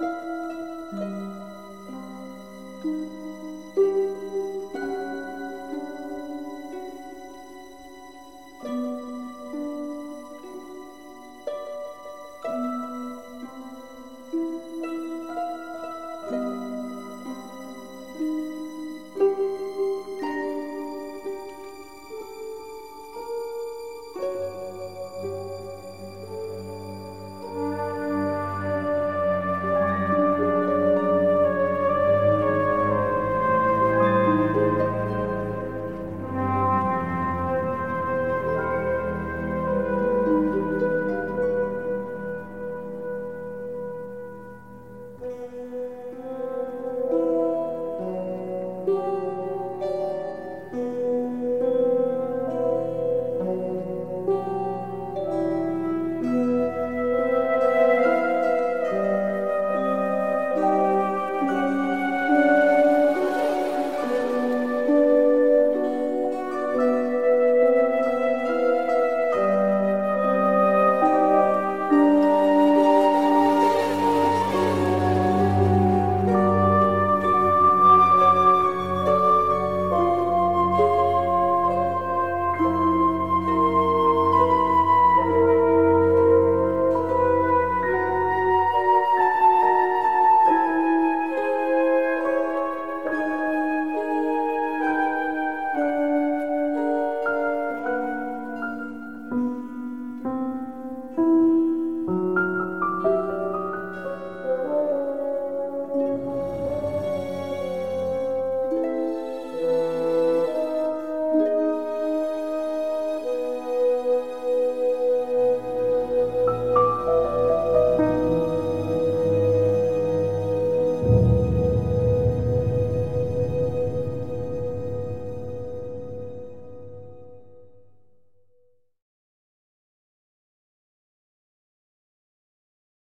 Música